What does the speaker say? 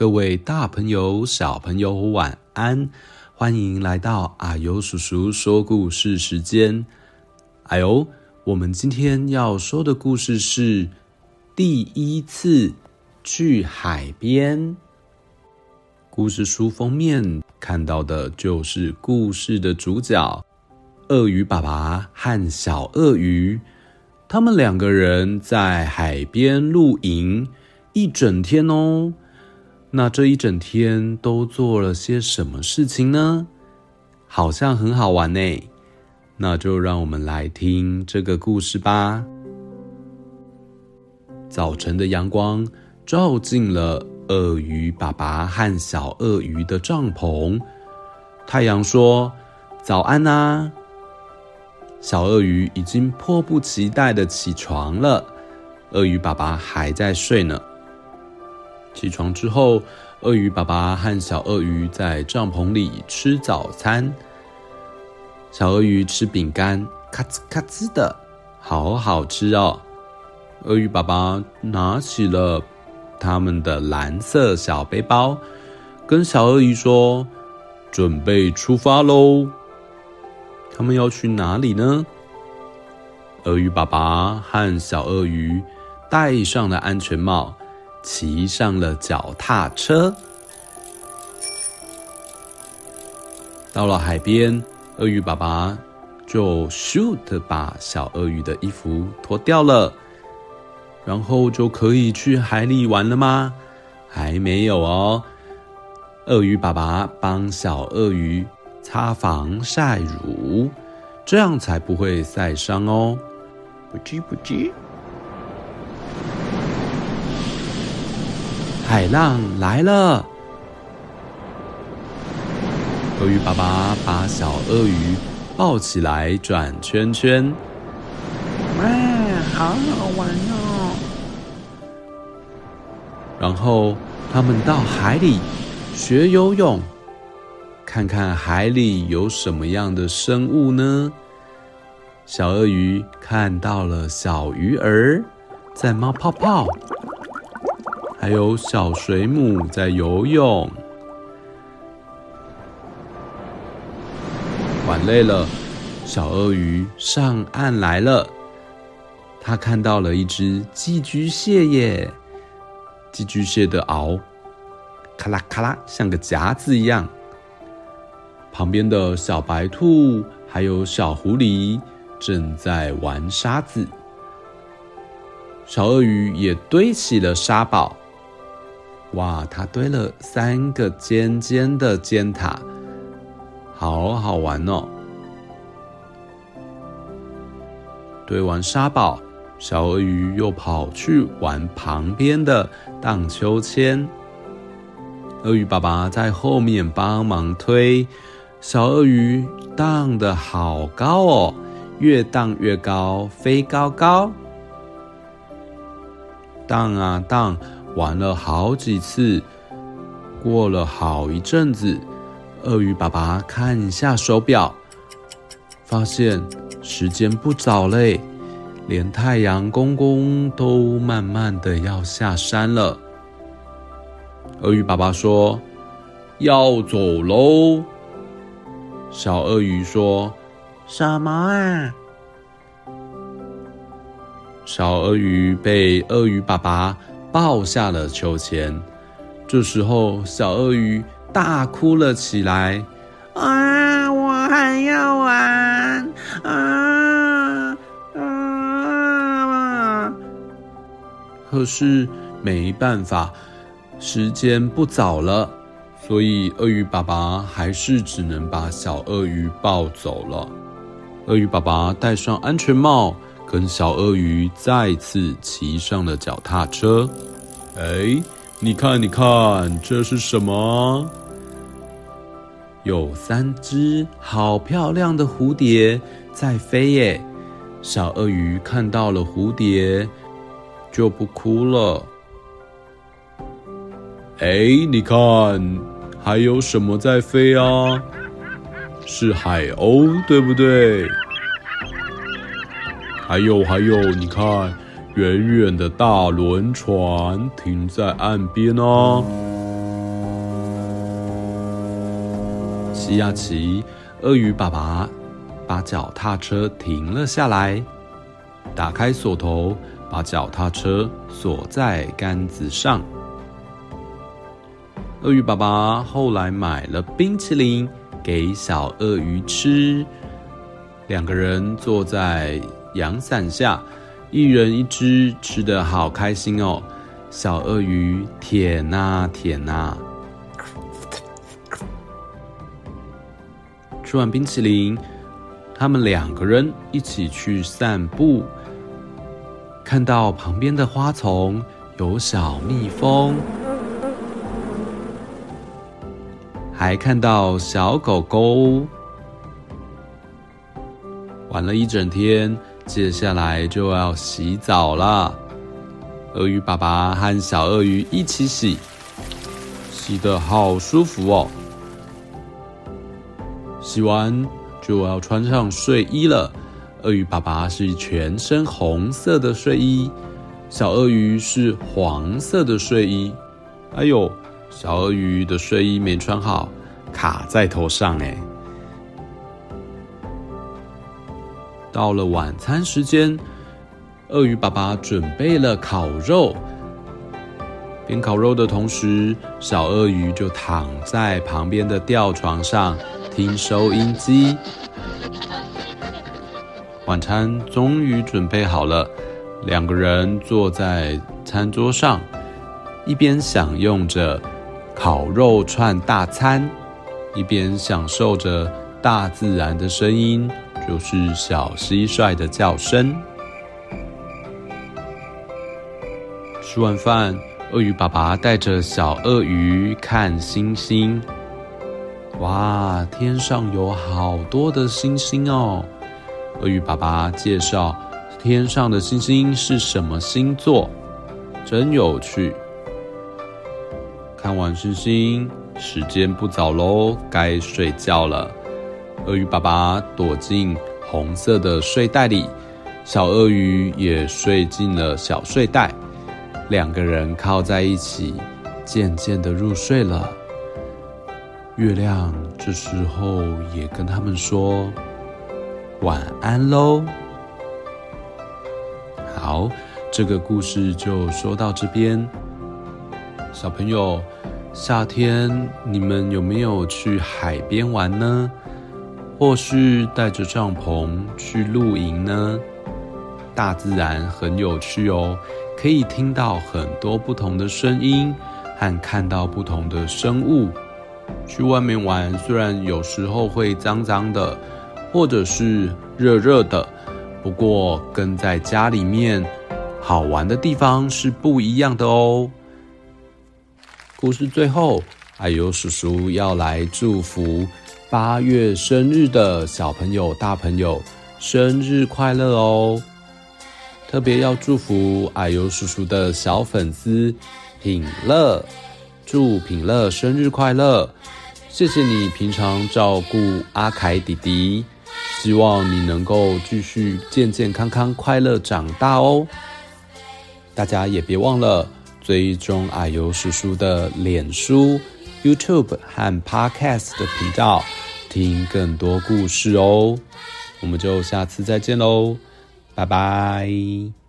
各位大朋友、小朋友，晚安！欢迎来到阿尤叔叔说故事时间。啊呦，我们今天要说的故事是第一次去海边。故事书封面看到的就是故事的主角——鳄鱼爸爸和小鳄鱼。他们两个人在海边露营一整天哦。那这一整天都做了些什么事情呢？好像很好玩呢。那就让我们来听这个故事吧。早晨的阳光照进了鳄鱼爸爸和小鳄鱼的帐篷。太阳说：“早安啊！”小鳄鱼已经迫不及待的起床了。鳄鱼爸爸还在睡呢。起床之后，鳄鱼爸爸和小鳄鱼在帐篷里吃早餐。小鳄鱼吃饼干，咔吱咔吱的，好好吃哦。鳄鱼爸爸拿起了他们的蓝色小背包，跟小鳄鱼说：“准备出发喽！”他们要去哪里呢？鳄鱼爸爸和小鳄鱼戴上了安全帽。骑上了脚踏车，到了海边，鳄鱼爸爸就咻的把小鳄鱼的衣服脱掉了，然后就可以去海里玩了吗？还没有哦。鳄鱼爸爸帮小鳄鱼擦防晒乳，这样才不会晒伤哦。不急不急。海浪来了，鳄鱼爸爸把小鳄鱼抱起来转圈圈，哇，好好玩哦！然后他们到海里学游泳，看看海里有什么样的生物呢？小鳄鱼看到了小鱼儿在冒泡泡。还有小水母在游泳，玩累了，小鳄鱼上岸来了。他看到了一只寄居蟹耶，寄居蟹的螯咔啦咔啦，像个夹子一样。旁边的小白兔还有小狐狸正在玩沙子，小鳄鱼也堆起了沙堡。哇，它堆了三个尖尖的尖塔，好好玩哦！堆完沙堡，小鳄鱼又跑去玩旁边的荡秋千。鳄鱼爸爸在后面帮忙推，小鳄鱼荡得好高哦，越荡越高，飞高高，荡啊荡。玩了好几次，过了好一阵子，鳄鱼爸爸看一下手表，发现时间不早嘞，连太阳公公都慢慢的要下山了。鳄鱼爸爸说：“要走喽。”小鳄鱼说：“什么啊？”小鳄鱼被鳄鱼爸爸。抱下了秋千，这时候小鳄鱼大哭了起来：“啊，我还要玩啊啊！”可是没办法，时间不早了，所以鳄鱼爸爸还是只能把小鳄鱼抱走了。鳄鱼爸爸戴上安全帽。跟小鳄鱼再次骑上了脚踏车。哎，你看，你看，这是什么？有三只好漂亮的蝴蝶在飞耶！小鳄鱼看到了蝴蝶，就不哭了。哎，你看，还有什么在飞啊？是海鸥，对不对？还有还有，你看，远远的大轮船停在岸边啊。西雅奇，鳄鱼爸爸把脚踏车停了下来，打开锁头，把脚踏车锁在杆子上。鳄鱼爸爸后来买了冰淇淋给小鳄鱼吃，两个人坐在。阳伞下，一人一只，吃得好开心哦。小鳄鱼舔呐舔呐，吃完冰淇淋，他们两个人一起去散步，看到旁边的花丛有小蜜蜂。还看到小狗狗，玩了一整天，接下来就要洗澡了。鳄鱼爸爸和小鳄鱼一起洗，洗得好舒服哦。洗完就要穿上睡衣了。鳄鱼爸爸是全身红色的睡衣，小鳄鱼是黄色的睡衣。哎呦！小鳄鱼的睡衣没穿好，卡在头上哎。到了晚餐时间，鳄鱼爸爸准备了烤肉。边烤肉的同时，小鳄鱼就躺在旁边的吊床上听收音机。晚餐终于准备好了，两个人坐在餐桌上，一边享用着。烤肉串大餐，一边享受着大自然的声音，就是小蟋蟀的叫声。吃完饭，鳄鱼爸爸带着小鳄鱼看星星。哇，天上有好多的星星哦！鳄鱼爸爸介绍，天上的星星是什么星座，真有趣。看完星星，时间不早喽，该睡觉了。鳄鱼爸爸躲进红色的睡袋里，小鳄鱼也睡进了小睡袋，两个人靠在一起，渐渐的入睡了。月亮这时候也跟他们说晚安喽。好，这个故事就说到这边。小朋友，夏天你们有没有去海边玩呢？或是带着帐篷去露营呢？大自然很有趣哦，可以听到很多不同的声音，和看到不同的生物。去外面玩，虽然有时候会脏脏的，或者是热热的，不过跟在家里面好玩的地方是不一样的哦。故事最后，啊呦叔叔要来祝福八月生日的小朋友、大朋友生日快乐哦！特别要祝福矮油叔叔的小粉丝品乐，祝品乐生日快乐！谢谢你平常照顾阿凯弟弟，希望你能够继续健健康康、快乐长大哦！大家也别忘了。追踪矮油叔叔的脸书、YouTube 和 Podcast 的频道，听更多故事哦。我们就下次再见喽，拜拜。